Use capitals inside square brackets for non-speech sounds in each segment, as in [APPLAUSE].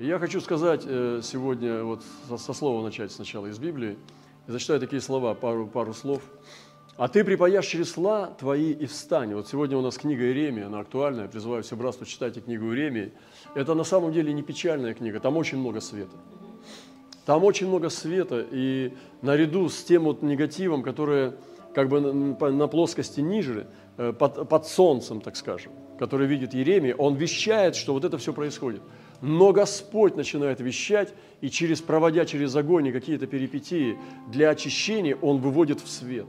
Я хочу сказать э, сегодня, вот со слова начать сначала из Библии. Я зачитаю такие слова, пару, пару слов. «А ты припаяшь чресла твои и встань». Вот сегодня у нас книга Иеремии, она актуальная. Призываю все братство, читайте книгу Иеремии. Это на самом деле не печальная книга, там очень много света. Там очень много света, и наряду с тем вот негативом, который как бы на плоскости ниже, э, под, под солнцем, так скажем, который видит Иеремия, он вещает, что вот это все происходит – но Господь начинает вещать, и через, проводя через огонь какие-то перипетии для очищения, Он выводит в свет.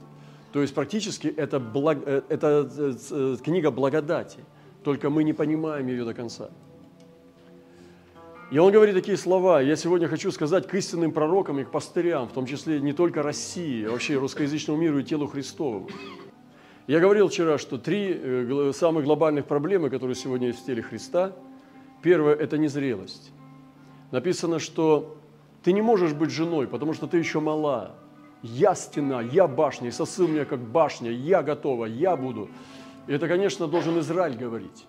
То есть практически это, благ, э, это э, э, книга благодати, только мы не понимаем ее до конца. И он говорит такие слова. Я сегодня хочу сказать к истинным пророкам и к пастырям, в том числе не только России, а вообще русскоязычному миру и телу Христовому. Я говорил вчера, что три самых глобальных проблемы, которые сегодня есть в теле Христа – Первое – это незрелость. Написано, что ты не можешь быть женой, потому что ты еще мала. Я стена, я башня, и сосыл меня как башня, я готова, я буду. И это, конечно, должен Израиль говорить.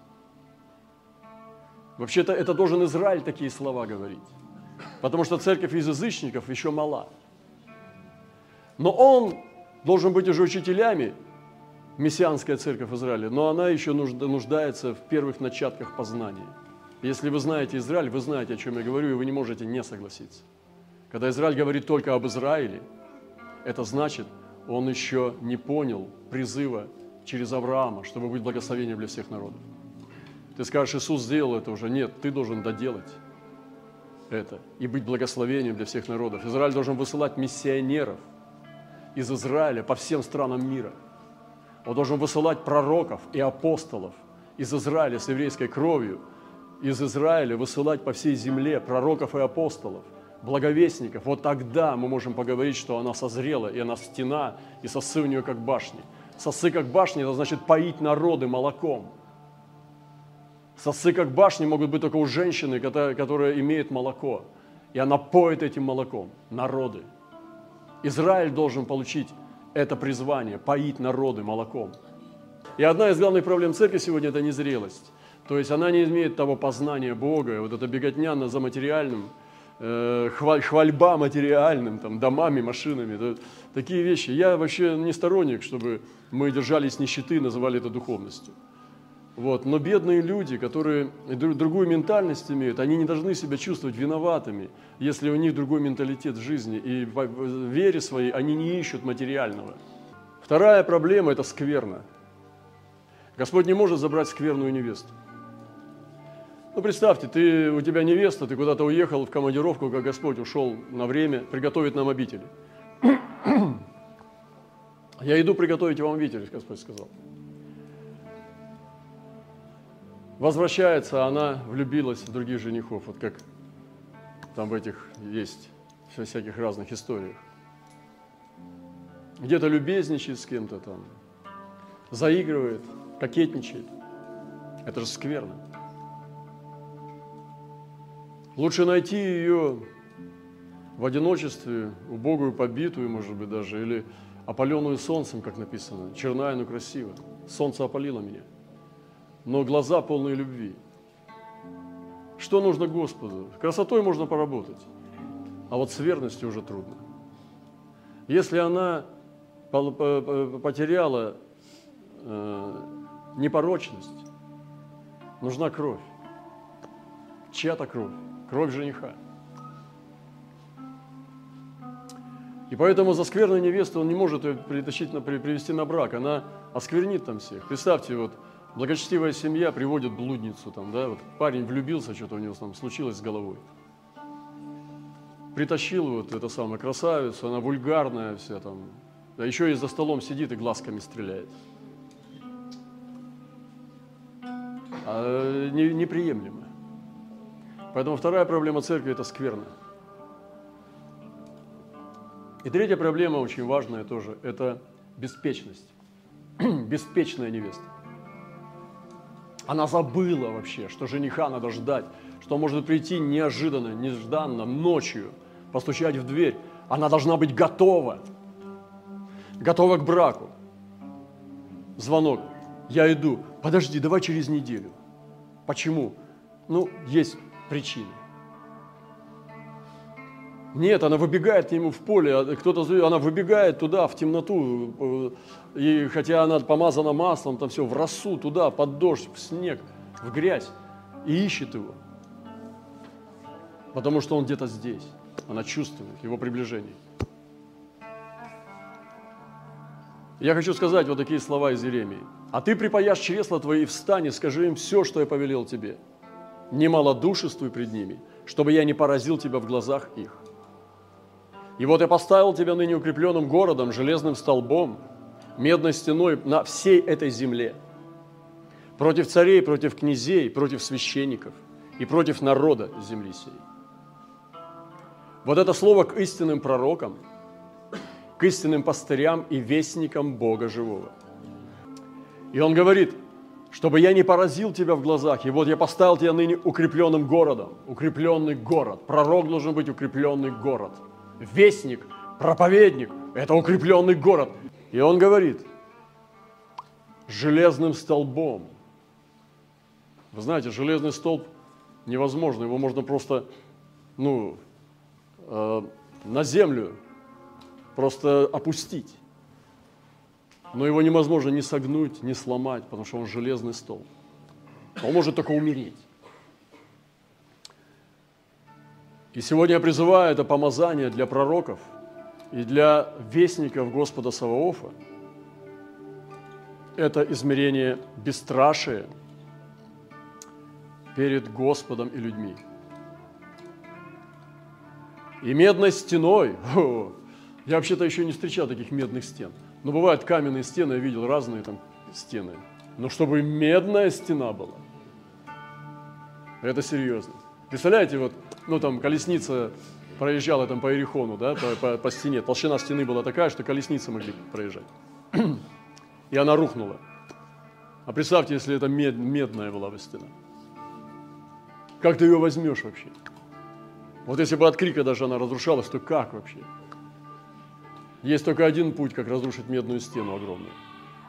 Вообще-то это должен Израиль такие слова говорить. Потому что церковь из язычников еще мала. Но он должен быть уже учителями, мессианская церковь Израиля, но она еще нуждается в первых начатках познания – если вы знаете Израиль, вы знаете, о чем я говорю, и вы не можете не согласиться. Когда Израиль говорит только об Израиле, это значит, он еще не понял призыва через Авраама, чтобы быть благословением для всех народов. Ты скажешь, Иисус сделал это уже. Нет, ты должен доделать это и быть благословением для всех народов. Израиль должен высылать миссионеров из Израиля по всем странам мира. Он должен высылать пророков и апостолов из Израиля с еврейской кровью – из Израиля высылать по всей земле пророков и апостолов, благовестников, вот тогда мы можем поговорить, что она созрела, и она стена, и сосы у нее как башни. Сосы как башни – это значит поить народы молоком. Сосы как башни могут быть только у женщины, которая, имеет молоко, и она поет этим молоком народы. Израиль должен получить это призвание – поить народы молоком. И одна из главных проблем церкви сегодня – это незрелость. То есть она не имеет того познания Бога, вот эта беготня за материальным, э, хвальба материальным, там, домами, машинами, да, такие вещи. Я вообще не сторонник, чтобы мы держались нищеты, называли это духовностью. Вот. Но бедные люди, которые другую ментальность имеют, они не должны себя чувствовать виноватыми, если у них другой менталитет в жизни. И в вере своей они не ищут материального. Вторая проблема – это скверна. Господь не может забрать скверную невесту. Ну, представьте, ты, у тебя невеста, ты куда-то уехал в командировку, как Господь ушел на время приготовить нам обители. [CLEARS THROAT] Я иду приготовить вам обитель, Господь сказал. Возвращается, она влюбилась в других женихов, вот как там в этих есть всяких разных историях. Где-то любезничает с кем-то там, заигрывает, кокетничает. Это же скверно. Лучше найти ее в одиночестве, убогую, побитую, может быть, даже, или опаленную солнцем, как написано, черная, но красиво. Солнце опалило меня, но глаза полные любви. Что нужно Господу? Красотой можно поработать, а вот с верностью уже трудно. Если она потеряла э, непорочность, нужна кровь. Чья-то кровь кровь жениха. И поэтому за скверную невесту он не может ее притащить, привести на брак. Она осквернит там всех. Представьте, вот благочестивая семья приводит блудницу, там, да, вот парень влюбился, что-то у него там случилось с головой. Притащил вот это самое красавицу, она вульгарная вся там, а еще и за столом сидит и глазками стреляет. А, не, неприемлемо. Поэтому вторая проблема церкви – это скверно. И третья проблема, очень важная тоже, это беспечность. [CLEARS THROAT] Беспечная невеста. Она забыла вообще, что жениха надо ждать, что может прийти неожиданно, нежданно, ночью, постучать в дверь. Она должна быть готова. Готова к браку. Звонок. Я иду. Подожди, давай через неделю. Почему? Ну, есть причины. Нет, она выбегает к нему в поле, а кто-то, она выбегает туда, в темноту, э, и хотя она помазана маслом, там все, в росу, туда, под дождь, в снег, в грязь, и ищет его. Потому что он где-то здесь. Она чувствует его приближение. Я хочу сказать вот такие слова из Иеремии. «А ты припаяшь чресла твои, встань и скажи им все, что я повелел тебе. Не малодушествуй пред ними, чтобы я не поразил тебя в глазах их. И вот я поставил тебя ныне укрепленным городом, железным столбом, медной стеной на всей этой земле, против царей, против князей, против священников и против народа земли сей. Вот это слово к истинным пророкам, к истинным пастырям и вестникам Бога живого. И он говорит, чтобы я не поразил тебя в глазах, и вот я поставил тебя ныне укрепленным городом, укрепленный город. Пророк должен быть укрепленный город. Вестник, проповедник – это укрепленный город. И он говорит, железным столбом. Вы знаете, железный столб невозможно, его можно просто, ну, Э, на землю просто опустить. Но его невозможно ни согнуть, ни сломать, потому что он железный стол. Он может только умереть. И сегодня я призываю это помазание для пророков и для вестников Господа Саваофа. Это измерение бесстрашия перед Господом и людьми. И медной стеной, я вообще-то еще не встречал таких медных стен. Но бывают каменные стены, я видел разные там стены. Но чтобы медная стена была, это серьезно. Представляете, вот, ну там колесница проезжала там по Эрихону, да, по, по, по стене. Толщина стены была такая, что колесницы могли проезжать. И она рухнула. А представьте, если это мед, медная была бы стена. Как ты ее возьмешь вообще? Вот если бы от крика даже она разрушалась, то как вообще? Есть только один путь, как разрушить медную стену огромную.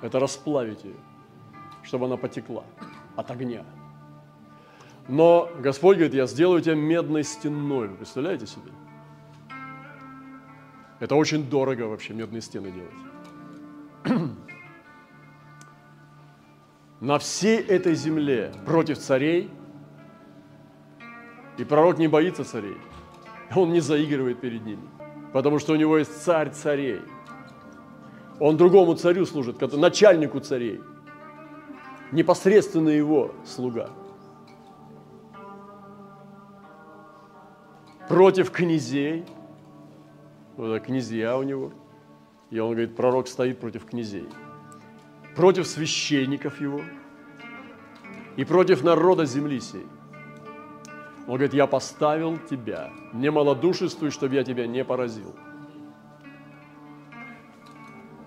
Это расплавить ее, чтобы она потекла от огня. Но Господь говорит, я сделаю тебя медной стеной. Вы представляете себе? Это очень дорого вообще медные стены делать. [CLEARS THROAT] На всей этой земле против царей – и пророк не боится царей. Он не заигрывает перед ними, потому что у него есть царь царей. Он другому царю служит, начальнику царей, непосредственно его слуга. Против князей, вот князья у него, и он говорит, пророк стоит против князей, против священников его и против народа земли сей. Он говорит, я поставил тебя, не малодушествуй, чтобы я тебя не поразил.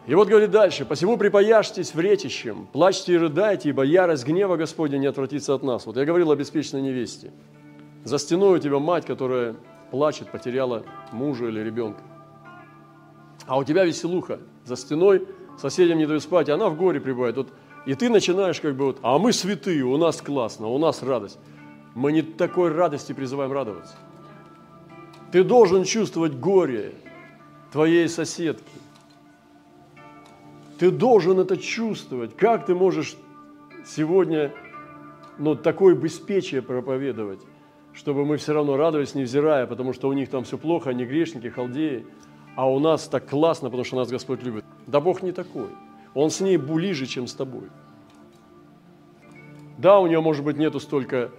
И вот говорит дальше, «Посему припаяшьтесь в ретищем, плачьте и рыдайте, ибо ярость гнева Господня не отвратится от нас». Вот я говорил о беспечной невесте. За стеной у тебя мать, которая плачет, потеряла мужа или ребенка. А у тебя веселуха. За стеной соседям не дают спать, и она в горе пребывает. Вот, и ты начинаешь как бы вот, а мы святые, у нас классно, у нас радость мы не такой радости призываем радоваться. Ты должен чувствовать горе твоей соседки. Ты должен это чувствовать. Как ты можешь сегодня ну, такое беспечие проповедовать, чтобы мы все равно радовались, невзирая, потому что у них там все плохо, они грешники, халдеи, а у нас так классно, потому что нас Господь любит. Да Бог не такой. Он с ней ближе, чем с тобой. Да, у нее, может быть, нету столько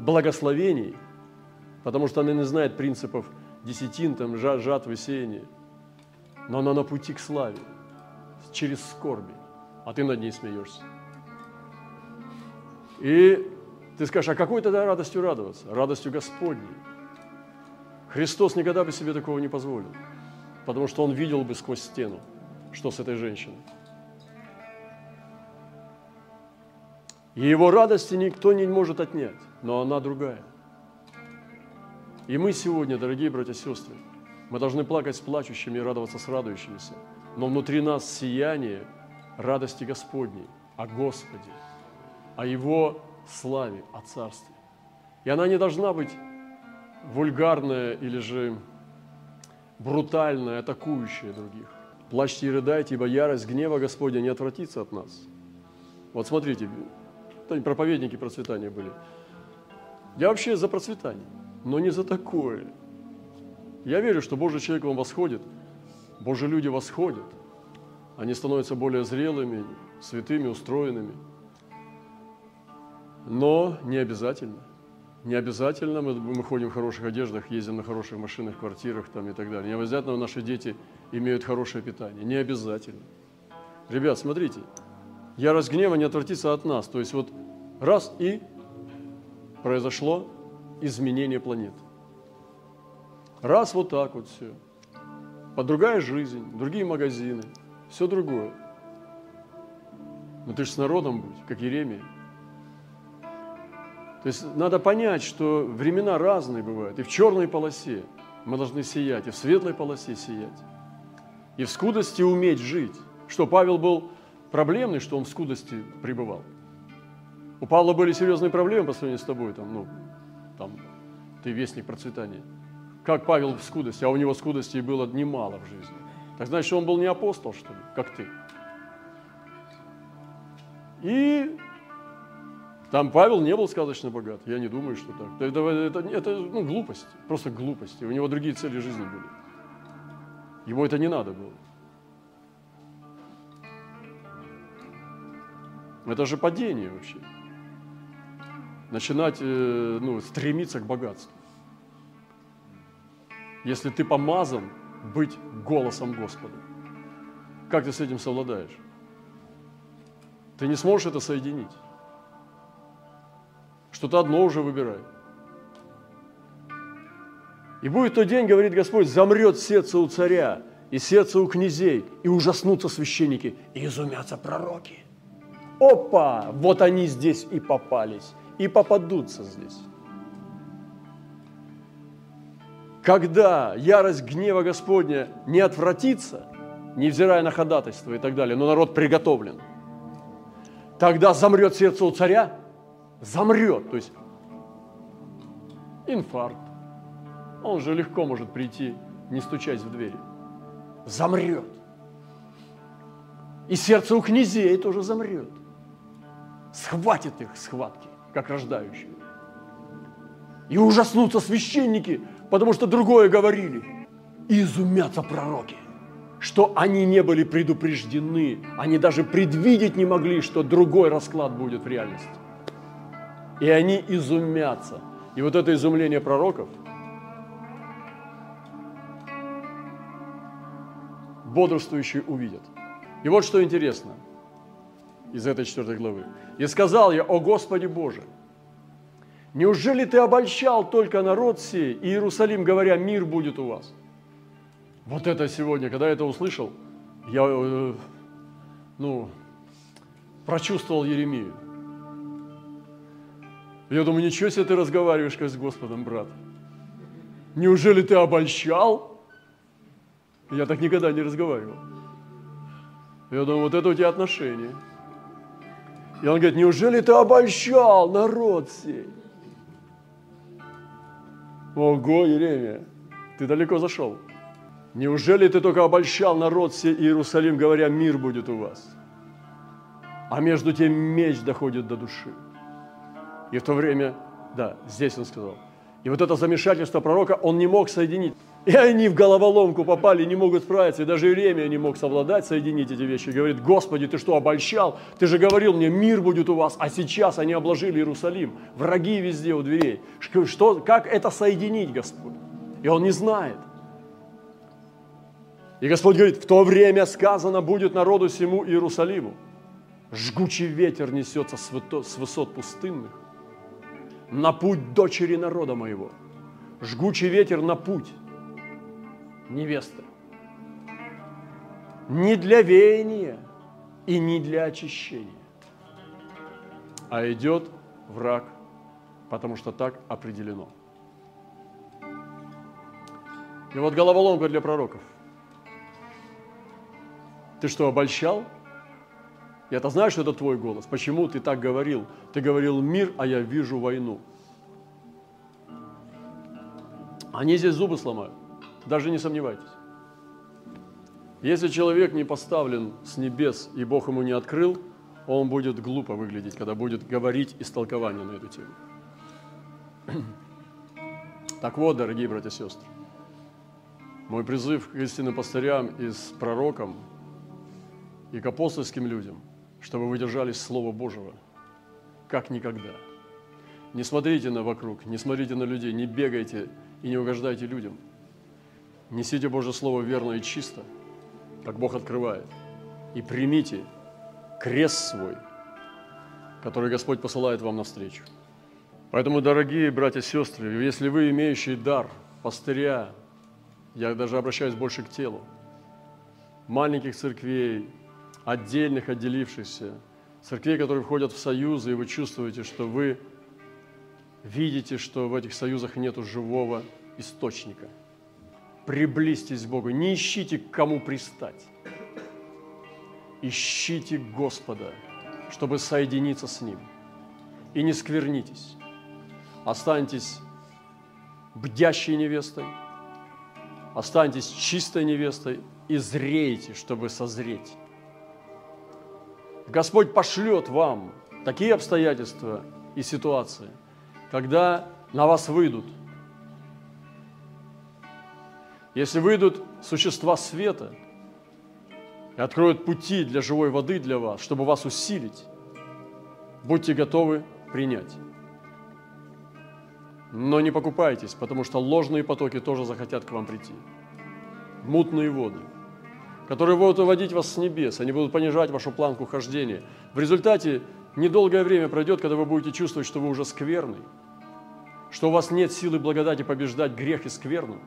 благословений, потому что она не знает принципов десятин, там, жатвы, сеяния. Но она на пути к славе, через скорби, а ты над ней смеешься. И ты скажешь, а какой тогда радостью радоваться? Радостью Господней. Христос никогда бы себе такого не позволил, потому что Он видел бы сквозь стену, что с этой женщиной. И его радости никто не может отнять но она другая. И мы сегодня, дорогие братья и сестры, мы должны плакать с плачущими и радоваться с радующимися. Но внутри нас сияние радости Господней, о Господе, о Его славе, о Царстве. И она не должна быть вульгарная или же брутальное, атакующее других. Плачьте и рыдайте, ибо ярость гнева Господня не отвратится от нас. Вот смотрите, это проповедники процветания были. Я вообще за процветание, но не за такое. Я верю, что Божий человек вам восходит, Божьи люди восходят. Они становятся более зрелыми, святыми, устроенными. Но не обязательно. Не обязательно мы, мы ходим в хороших одеждах, ездим на хороших машинах, квартирах там и так далее. Не обязательно наши дети имеют хорошее питание. Не обязательно. Ребят, смотрите, ярость гнева не отвратится от нас. То есть вот раз и произошло изменение планеты. Раз вот так вот все. Под другая жизнь, другие магазины, все другое. Но ты же с народом будь, как Еремия. То есть надо понять, что времена разные бывают. И в черной полосе мы должны сиять, и в светлой полосе сиять. И в скудости уметь жить. Что Павел был проблемный, что он в скудости пребывал. У Павла были серьезные проблемы по сравнению с тобой, там, ну, там, ты вестник процветания. Как Павел в скудости, а у него скудости было немало в жизни. Так значит, он был не апостол, что ли, как ты. И там Павел не был сказочно богат. Я не думаю, что так. Это, это, это ну, глупость, просто глупости. У него другие цели жизни были. Ему это не надо было. Это же падение вообще. Начинать э, ну, стремиться к богатству. Если ты помазан быть голосом Господа, как ты с этим совладаешь? Ты не сможешь это соединить. Что-то одно уже выбирай. И будет тот день, говорит Господь, замрет сердце у царя и сердце у князей, и ужаснутся священники, и изумятся пророки. Опа! Вот они здесь и попались, и попадутся здесь. Когда ярость гнева Господня не отвратится, невзирая на ходатайство и так далее, но народ приготовлен, тогда замрет сердце у царя, замрет, то есть инфаркт. Он же легко может прийти, не стучать в двери. Замрет. И сердце у князей тоже замрет. Схватит их схватки, как рождающие. И ужаснутся священники, потому что другое говорили. И изумятся пророки, что они не были предупреждены. Они даже предвидеть не могли, что другой расклад будет в реальности и они изумятся. И вот это изумление пророков бодрствующие увидят. И вот что интересно из этой четвертой главы. «И сказал я, о Господи Боже, неужели Ты обольщал только народ сей, и Иерусалим, говоря, мир будет у вас?» Вот это сегодня, когда я это услышал, я, э, ну, прочувствовал Еремию. Я думаю, ничего себе ты разговариваешь как с Господом, брат. Неужели ты обольщал? Я так никогда не разговаривал. Я думаю, вот это у тебя отношение. И он говорит, неужели ты обольщал народ сей? Ого, Еремия, ты далеко зашел. Неужели ты только обольщал народ сей Иерусалим, говоря, мир будет у вас? А между тем меч доходит до души. И в то время, да, здесь он сказал. И вот это замешательство пророка он не мог соединить. И они в головоломку попали, не могут справиться. И даже Иеремия не мог совладать, соединить эти вещи. Говорит, Господи, ты что, обольщал? Ты же говорил мне, мир будет у вас, а сейчас они обложили Иерусалим. Враги везде у дверей. Что, как это соединить, Господь? И он не знает. И Господь говорит, в то время сказано будет народу всему Иерусалиму. Жгучий ветер несется с высот пустынных на путь дочери народа моего. Жгучий ветер на путь невесты. Не для веяния и не для очищения, а идет враг, потому что так определено. И вот головоломка для пророков. Ты что, обольщал? Я-то знаю, что это твой голос. Почему ты так говорил? Ты говорил мир, а я вижу войну. Они здесь зубы сломают. Даже не сомневайтесь. Если человек не поставлен с небес и Бог ему не открыл, он будет глупо выглядеть, когда будет говорить истолкование на эту тему. [CLEARS THROAT] Так вот, дорогие братья и сестры, мой призыв к истинным пастырям и с пророкам и к апостольским людям, чтобы вы держались Слова Божьего, как никогда. Не смотрите на вокруг, не смотрите на людей, не бегайте и не угождайте людям. Несите Божье Слово верно и чисто, как Бог открывает, и примите крест свой, который Господь посылает вам навстречу. Поэтому, дорогие братья и сестры, если вы имеющие дар пастыря, я даже обращаюсь больше к телу, маленьких церквей, отдельных, отделившихся, церквей, которые входят в союзы, и вы чувствуете, что вы видите, что в этих союзах нет живого источника. Приблизьтесь к Богу, не ищите, к кому пристать. Ищите Господа, чтобы соединиться с Ним. И не сквернитесь останьтесь бдящей невестой, останьтесь чистой невестой и зрейте, чтобы созреть. Господь пошлет вам такие обстоятельства и ситуации, когда на вас выйдут. Если выйдут существа света и откроют пути для живой воды для вас, чтобы вас усилить, будьте готовы принять. Но не покупайтесь, потому что ложные потоки тоже захотят к вам прийти. Мутные воды, которые будут уводить вас с небес, они будут понижать вашу планку хождения. В результате недолгое время пройдет, когда вы будете чувствовать, что вы уже скверный, что у вас нет силы благодати побеждать грех и скверну.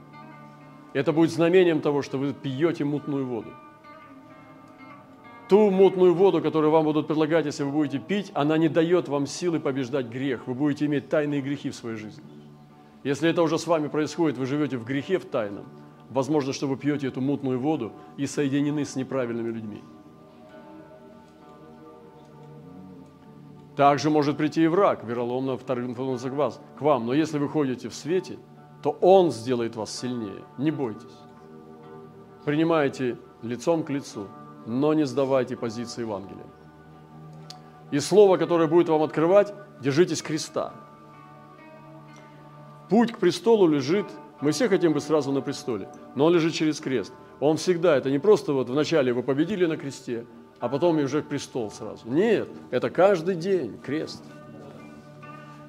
Это будет знамением того, что вы пьете мутную воду. Ту мутную воду, которую вам будут предлагать, если вы будете пить, она не дает вам силы побеждать грех. Вы будете иметь тайные грехи в своей жизни. Если это уже с вами происходит, вы живете в грехе в тайном, возможно, что вы пьете эту мутную воду и соединены с неправильными людьми. Также может прийти и враг, вероломно вас, к вам. Но если вы ходите в свете, то Он сделает вас сильнее. Не бойтесь. Принимайте лицом к лицу, но не сдавайте позиции Евангелия. И слово, которое будет вам открывать, держитесь креста – Путь к престолу лежит, мы все хотим быть сразу на престоле, но он лежит через крест. Он всегда, это не просто вот вначале вы победили на кресте, а потом и уже престол сразу. Нет, это каждый день крест.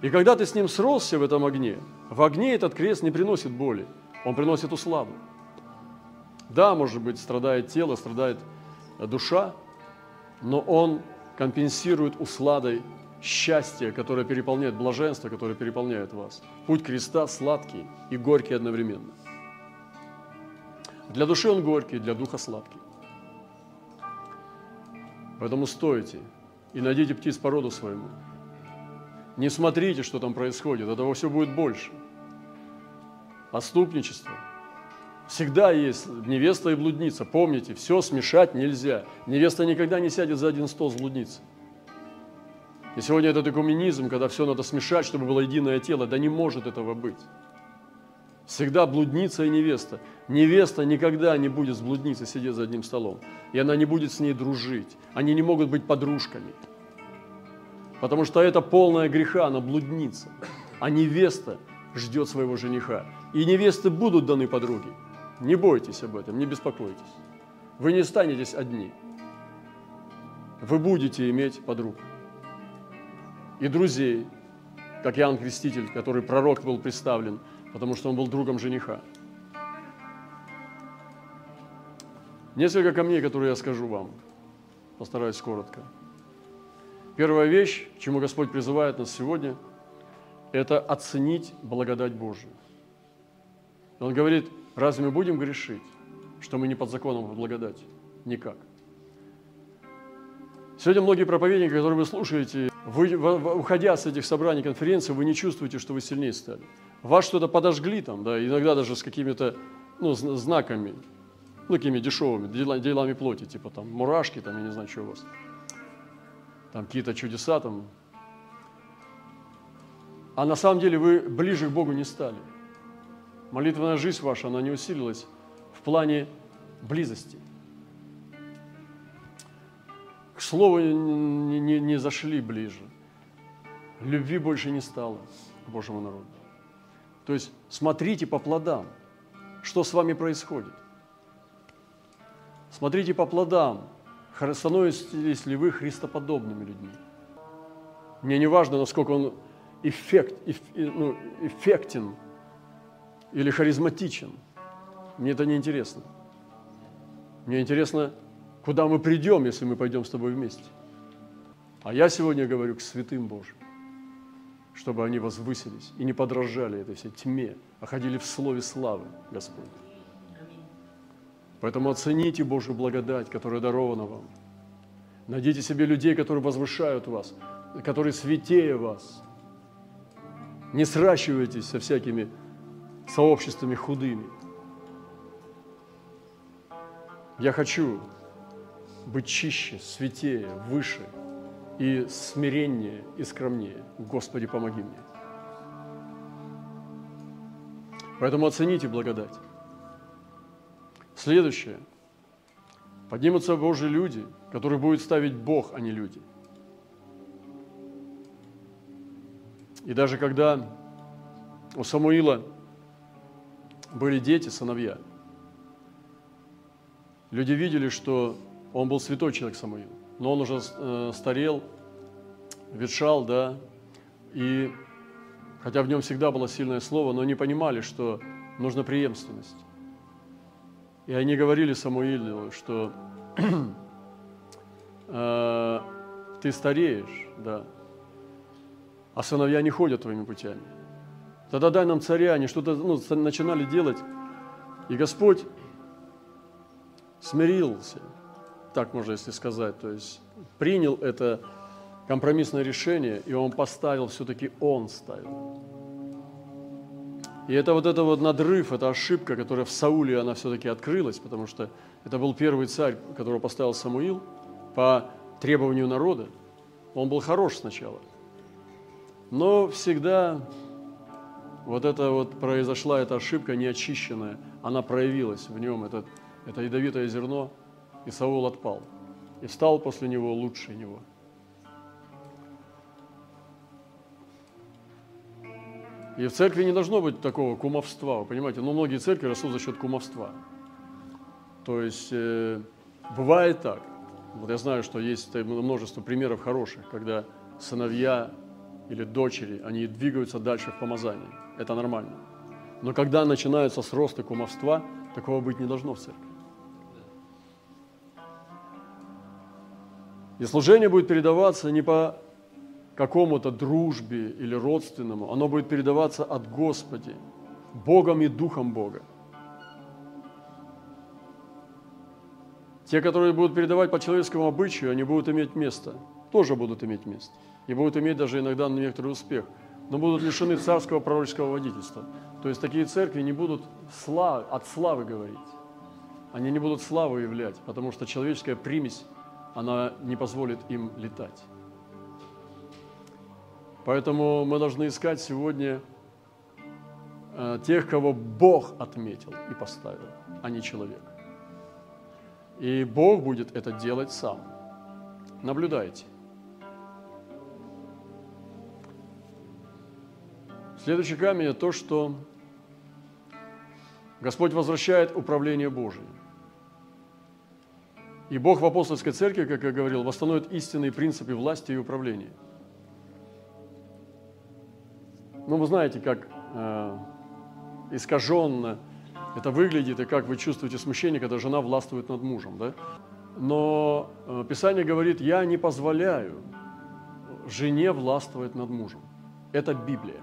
И когда ты с ним сросся в этом огне, в огне этот крест не приносит боли, он приносит усладу. Да, может быть, страдает тело, страдает душа, но он компенсирует усладой счастье, которое переполняет, блаженство, которое переполняет вас. Путь креста сладкий и горький одновременно. Для души он горький, для духа сладкий. Поэтому стойте и найдите птиц по роду своему. Не смотрите, что там происходит, этого все будет больше. Отступничество. Всегда есть невеста и блудница. Помните, все смешать нельзя. Невеста никогда не сядет за один стол с блудницей. И сегодня этот экуменизм, когда все надо смешать, чтобы было единое тело, да не может этого быть. Всегда блудница и невеста. Невеста никогда не будет с блудницей сидеть за одним столом. И она не будет с ней дружить. Они не могут быть подружками. Потому что это полная греха, она блудница. А невеста ждет своего жениха. И невесты будут даны подруги. Не бойтесь об этом, не беспокойтесь. Вы не станетесь одни. Вы будете иметь подруг и друзей, как Иоанн Креститель, который пророк был представлен, потому что он был другом жениха. Несколько камней, которые я скажу вам. Постараюсь коротко. Первая вещь, к чему Господь призывает нас сегодня, это оценить благодать Божию. Он говорит, разве мы будем грешить, что мы не под законом благодати? Никак. Сегодня многие проповедники, которые вы слушаете, вы, уходя с этих собраний, конференций, вы не чувствуете, что вы сильнее стали. Вас что-то подожгли там, да, иногда даже с какими-то ну, знаками, ну, такими дешевыми, делами плоти, типа там мурашки, там, я не знаю, что у вас. Там какие-то чудеса там. А на самом деле вы ближе к Богу не стали. молитвенная жизнь ваша, она не усилилась в плане близости. К слову не, не, не зашли ближе. Любви больше не стало к Божьему народу. То есть смотрите по плодам, что с вами происходит. Смотрите по плодам, становитесь ли вы христоподобными людьми. Мне не важно, насколько он эффект, эф, ну, эффектен или харизматичен. Мне это не интересно. Мне интересно, куда мы придем, если мы пойдем с тобой вместе. А я сегодня говорю к святым Божьим, чтобы они возвысились и не подражали этой всей тьме, а ходили в слове славы Господь. Поэтому оцените Божью благодать, которая дарована вам. Найдите себе людей, которые возвышают вас, которые святее вас. Не сращивайтесь со всякими сообществами худыми. Я хочу быть чище, святее, выше и смиреннее и скромнее. Господи, помоги мне. Поэтому оцените благодать. Следующее. Поднимутся Божьи люди, которые будут ставить Бог, а не люди. И даже когда у Самуила были дети, сыновья, люди видели, что он был святой человек Самуил, но он уже э, старел, ветшал, да, и хотя в нем всегда было сильное слово, но не понимали, что нужна преемственность. И они говорили Самуилу, что [CLEARS THROAT] э, ты стареешь, да, а сыновья не ходят твоими путями. Тогда дай нам царя, они что-то ну, начинали делать. И Господь смирился, так можно если сказать, то есть принял это компромиссное решение, и Он поставил, все-таки Он ставил. И это вот это вот надрыв, это ошибка, которая в Сауле, она все-таки открылась, потому что это был первый царь, которого поставил Самуил по требованию народа. Он был хорош сначала. Но всегда вот это вот произошла эта ошибка неочищенная, она проявилась в нем, это, это ядовитое зерно, и Саул отпал. И стал после него лучше него – И в церкви не должно быть такого кумовства, вы понимаете? Но многие церкви растут за счет кумовства. То есть э, бывает так. Вот я знаю, что есть множество примеров хороших, когда сыновья или дочери, они двигаются дальше в помазании. Это нормально. Но когда начинаются роста кумовства, такого быть не должно в церкви. И служение будет передаваться не по какому-то дружбе или родственному, оно будет передаваться от Господи, Богом и Духом Бога. Те, которые будут передавать по человеческому обычаю, они будут иметь место, тоже будут иметь место. И будут иметь даже иногда некоторый успех, но будут лишены царского пророческого водительства. То есть такие церкви не будут слав, от славы говорить. Они не будут славу являть, потому что человеческая примесь, она не позволит им летать. Поэтому мы должны искать сегодня э, тех, кого Бог отметил и поставил, а не человек. И Бог будет это делать сам. Наблюдайте. Следующий камень – это то, что Господь возвращает управление Божие. И Бог в апостольской церкви, как я говорил, восстановит истинные принципы власти и управления – ну, вы знаете, как э, искаженно это выглядит, и как вы чувствуете смущение, когда жена властвует над мужем, да? Но э, Писание говорит, я не позволяю жене властвовать над мужем. Это Библия.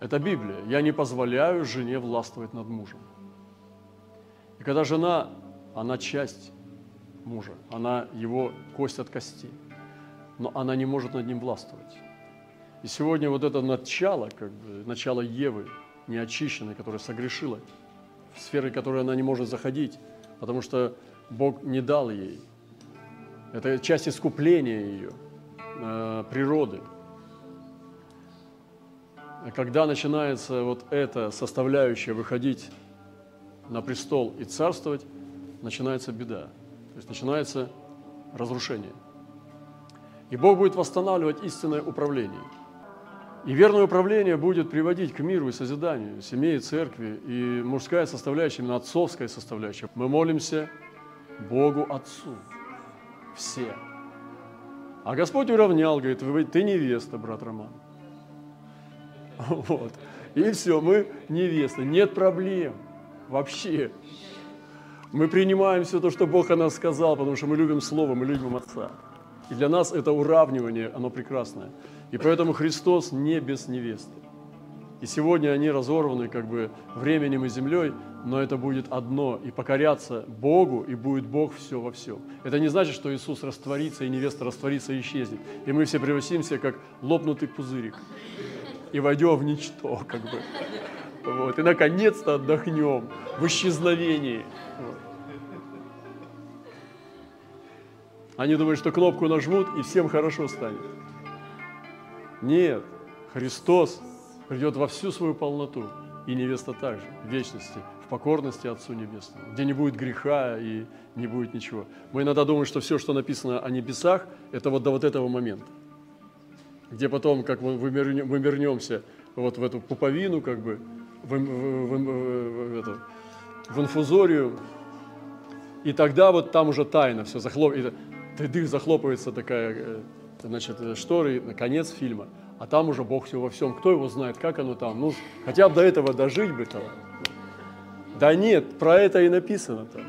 Это Библия. Я не позволяю жене властвовать над мужем. И когда жена, она часть мужа, она его кость от кости, но она не может над ним властвовать. И сегодня вот это начало, как бы, начало Евы, неочищенной, которая согрешила, в сферы, в которые она не может заходить, потому что Бог не дал ей. Это часть искупления ее, э, природы. когда начинается вот эта составляющая выходить на престол и царствовать, начинается беда. То есть начинается разрушение. И Бог будет восстанавливать истинное управление. И верное управление будет приводить к миру и созиданию семьи церкви, и мужская составляющая, именно отцовская составляющая. Мы молимся Богу Отцу. Все. А Господь уравнял, говорит, ты невеста, брат Роман. Вот. И все, мы невеста. Нет проблем. Вообще. Мы принимаем все то, что Бог о нас сказал, потому что мы любим Слово, мы любим Отца. И для нас это уравнивание, оно прекрасное. И поэтому Христос не без невесты. И сегодня они разорваны как бы временем и землей, но это будет одно, и покоряться Богу, и будет Бог все во всем. Это не значит, что Иисус растворится, и невеста растворится и исчезнет. И мы все превратимся, как лопнутый пузырик, и войдем в ничто, как бы. Вот. И наконец-то отдохнем в исчезновении. Вот. Они думают, что кнопку нажмут, и всем хорошо станет. Нет, Христос придет во всю свою полноту, и невеста также, в вечности, в покорности Отцу Небесному, где не будет греха и не будет ничего. Мы иногда думаем, что все, что написано о небесах, это вот до вот этого момента, где потом, как мы вернемся вот в эту пуповину, как бы, в, в, в, в, эту, в инфузорию, и тогда вот там уже тайна все захлопывается, дых захлопывается такая, э, значит, э, шторы, конец фильма, а там уже Бог все во всем, кто его знает, как оно там, ну, хотя бы до этого дожить бы там. Да нет, про это и написано там.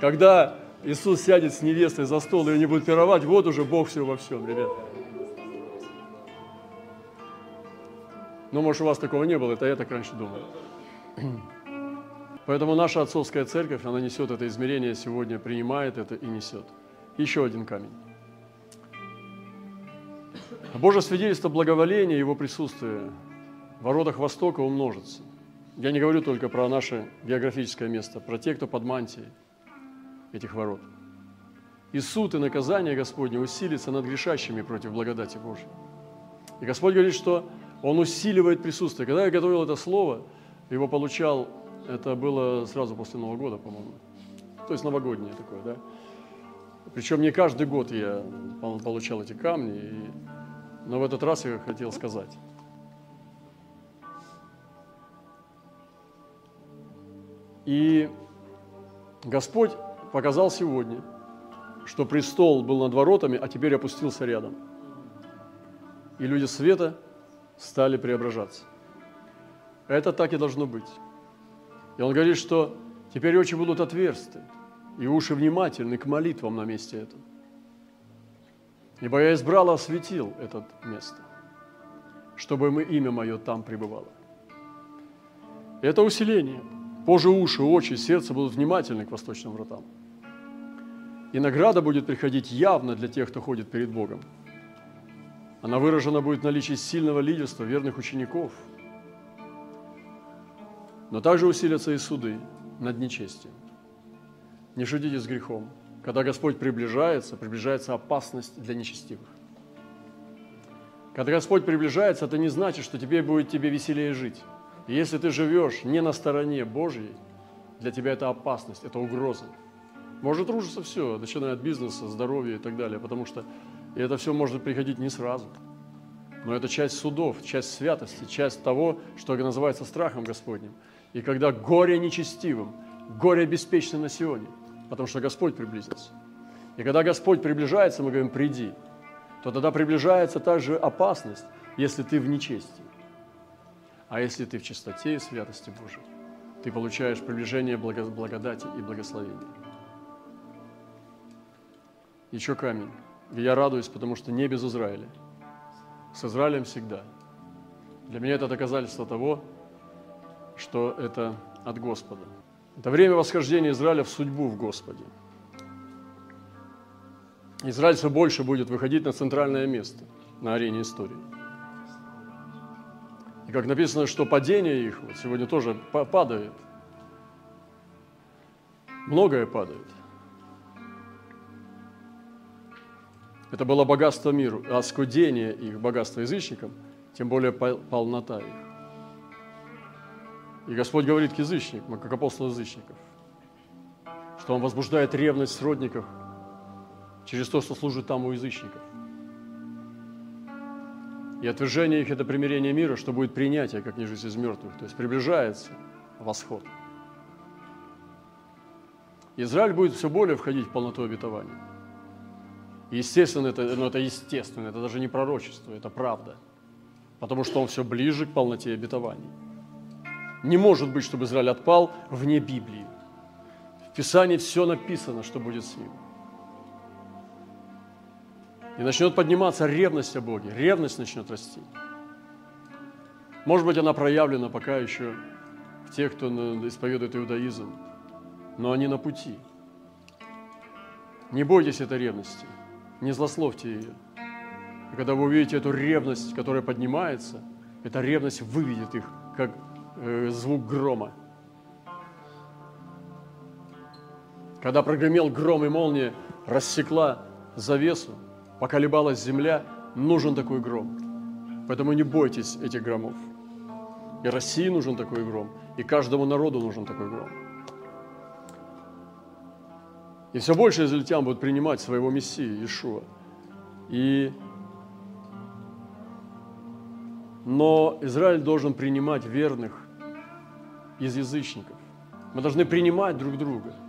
Когда Иисус сядет с невестой за стол, и они будут пировать, вот уже Бог все во всем, ребят. Ну, может, у вас такого не было, это я так раньше думал. Поэтому наша отцовская церковь, она несет это измерение сегодня, принимает это и несет. Еще один камень. Божье свидетельство благоволения, его присутствие в воротах Востока умножится. Я не говорю только про наше географическое место, про те, кто под мантией этих ворот. И суд и наказание Господне усилится над грешащими против благодати Божьей. И Господь говорит, что Он усиливает присутствие. Когда я готовил это слово, его получал, это было сразу после Нового года, по-моему. То есть новогоднее такое, да. Причем не каждый год я получал эти камни, и... но в этот раз я хотел сказать. И Господь показал сегодня, что престол был над воротами, а теперь опустился рядом. И люди света стали преображаться. Это так и должно быть. И он говорит, что теперь очи будут отверсты, и уши внимательны к молитвам на месте этом. Ибо я избрал осветил это место, чтобы мы имя мое там пребывало. Это усиление – Позже уши, очи, сердце будут внимательны к восточным вратам. И награда будет приходить явно для тех, кто ходит перед Богом. Она выражена будет в наличии сильного лидерства, верных учеников. Но также усилятся и суды над нечестием. Не шутите с грехом. Когда Господь приближается, приближается опасность для нечестивых. Когда Господь приближается, это не значит, что тебе будет тебе веселее жить. И если ты живешь не на стороне Божьей, для тебя это опасность, это угроза. Может рушиться все, начиная от бизнеса, здоровья и так далее, потому что это все может приходить не сразу. Но это часть судов, часть святости, часть того, что называется страхом Господним. И когда горе нечестивым, горе беспечным на Сионе, потому что Господь приблизился. И когда Господь приближается, мы говорим «приди», то тогда приближается также опасность, если ты в нечестии. А если ты в чистоте и святости Божией, ты получаешь приближение благодати и благословения. Еще камень. И я радуюсь, потому что не без Израиля. С Израилем всегда. Для меня это доказательство того, что это от Господа. Это время восхождения Израиля в судьбу в Господе. Израиль все больше будет выходить на центральное место на арене истории. И как написано, что падение их вот сегодня тоже падает. Многое падает. Это было богатство миру, а скудение их богатства язычникам, тем более полнота их. И Господь говорит к язычникам, как апостол язычников, что Он возбуждает ревность сродников через то, что служит там у язычников. И отвержение их – это примирение мира, что будет принятие, как не жизнь из мертвых. То есть приближается восход. Израиль будет все более входить в полноту обетования. Естественно, это, ну, это естественно, это даже не пророчество, это правда. Потому что он все ближе к полноте обетований. Не может быть, чтобы Израиль отпал вне Библии. В Писании все написано, что будет с ним. И начнет подниматься ревность о Боге, ревность начнет расти. Может быть, она проявлена пока еще в тех, кто исповедует иудаизм, но они на пути. Не бойтесь этой ревности, не злословьте ее. И когда вы увидите эту ревность, которая поднимается, эта ревность выведет их, как э, звук грома. Когда прогремел гром и молния, рассекла завесу, поколебалась земля, нужен такой гром. Поэтому не бойтесь этих громов. И России нужен такой гром, и каждому народу нужен такой гром. И все больше израильтян будут принимать своего Мессию, Иешуа. И... Но Израиль должен принимать верных из язычников. Мы должны принимать друг друга –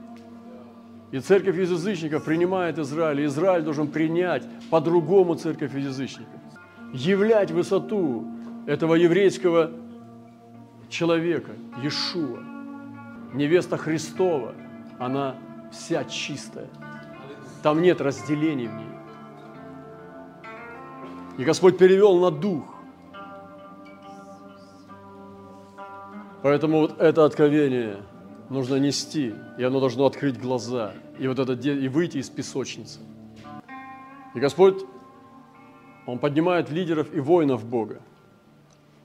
и церковь из язычников принимает Израиль, и Израиль должен принять по-другому церковь из язычников. Являть высоту этого еврейского человека, Иешуа. Невеста Христова, она вся чистая. Там нет разделений в ней. И Господь перевел на дух. Поэтому вот это откровение – нужно нести, и оно должно открыть глаза, и вот это и выйти из песочницы. И Господь, Он поднимает лидеров и воинов Бога.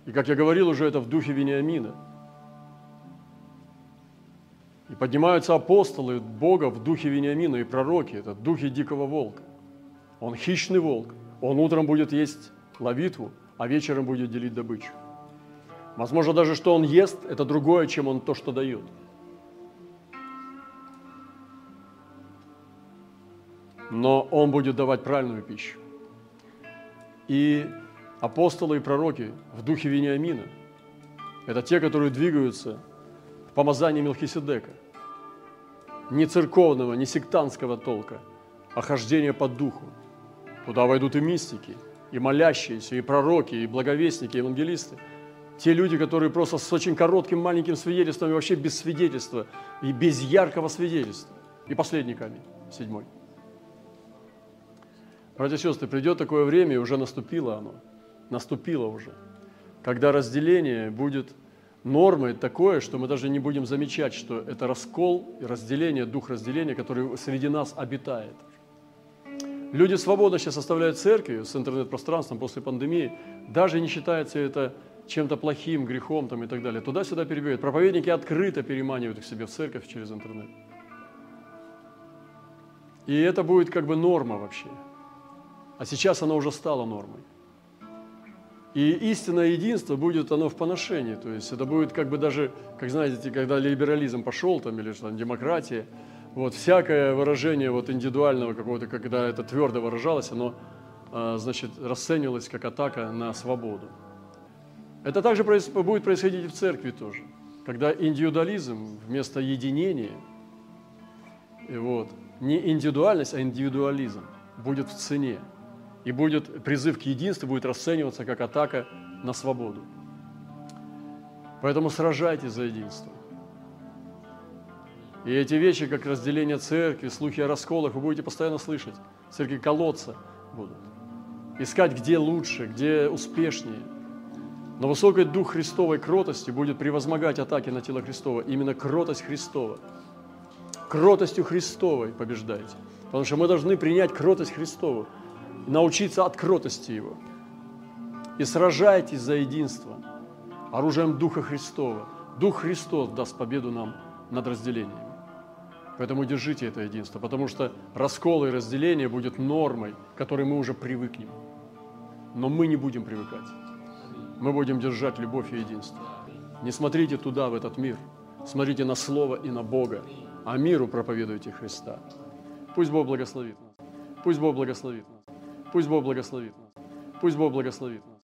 И как я говорил уже, это в духе Вениамина. И поднимаются апостолы Бога в духе Вениамина и пророки, это духе дикого волка. Он хищный волк, он утром будет есть ловитву, а вечером будет делить добычу. Возможно даже, что он ест, это другое, чем он то, что дает – но Он будет давать правильную пищу. И апостолы и пророки в духе Вениамина – это те, которые двигаются в помазании Мелхиседека. Не церковного, не сектантского толка, а хождение по духу. Туда войдут и мистики, и молящиеся, и пророки, и благовестники, и евангелисты. Те люди, которые просто с очень коротким маленьким свидетельством и вообще без свидетельства, и без яркого свидетельства. И последний камень, седьмой – Братья и сестры, придет такое время, и уже наступило оно, наступило уже, когда разделение будет нормой такое, что мы даже не будем замечать, что это раскол и разделение, дух разделения, который среди нас обитает. Люди свободно сейчас составляют церкви с интернет-пространством после пандемии, даже не считается это чем-то плохим, грехом там и так далее. Туда-сюда перебегают. Проповедники открыто переманивают их себе в церковь через интернет. И это будет как бы норма вообще. А сейчас оно уже стало нормой. И истинное единство будет оно в поношении. То есть это будет как бы даже, как знаете, когда либерализм пошел там или что, демократия, вот всякое выражение вот индивидуального какого-то, когда это твердо выражалось, оно, а, значит, расценивалось как атака на свободу. Это также будет происходить и в церкви тоже, когда индивидуализм вместо единения, и вот, не индивидуальность, а индивидуализм будет в цене – и будет призыв к единству будет расцениваться как атака на свободу. Поэтому сражайтесь за единство. И эти вещи, как разделение церкви, слухи о расколах, вы будете постоянно слышать. Церкви колоться будут. Искать, где лучше, где успешнее. Но высокий дух Христовой кротости будет превозмогать атаки на тело Христова. Именно кротость Христова. Кротостью Христовой побеждайте. Потому что мы должны принять кротость Христову научиться от кротости Его. И сражайтесь за единство оружием Духа Христова. Дух Христос даст победу нам над разделениями. Поэтому держите это единство, потому что раскол и разделение будет нормой, к которой мы уже привыкнем. Но мы не будем привыкать. Мы будем держать любовь и единство. Не смотрите туда, в этот мир. Смотрите на Слово и на Бога, а миру проповедуйте Христа. Пусть Бог благословит нас. Пусть Бог благословит нас. Пусть Бог благословит нас. Пусть Бог благословит нас.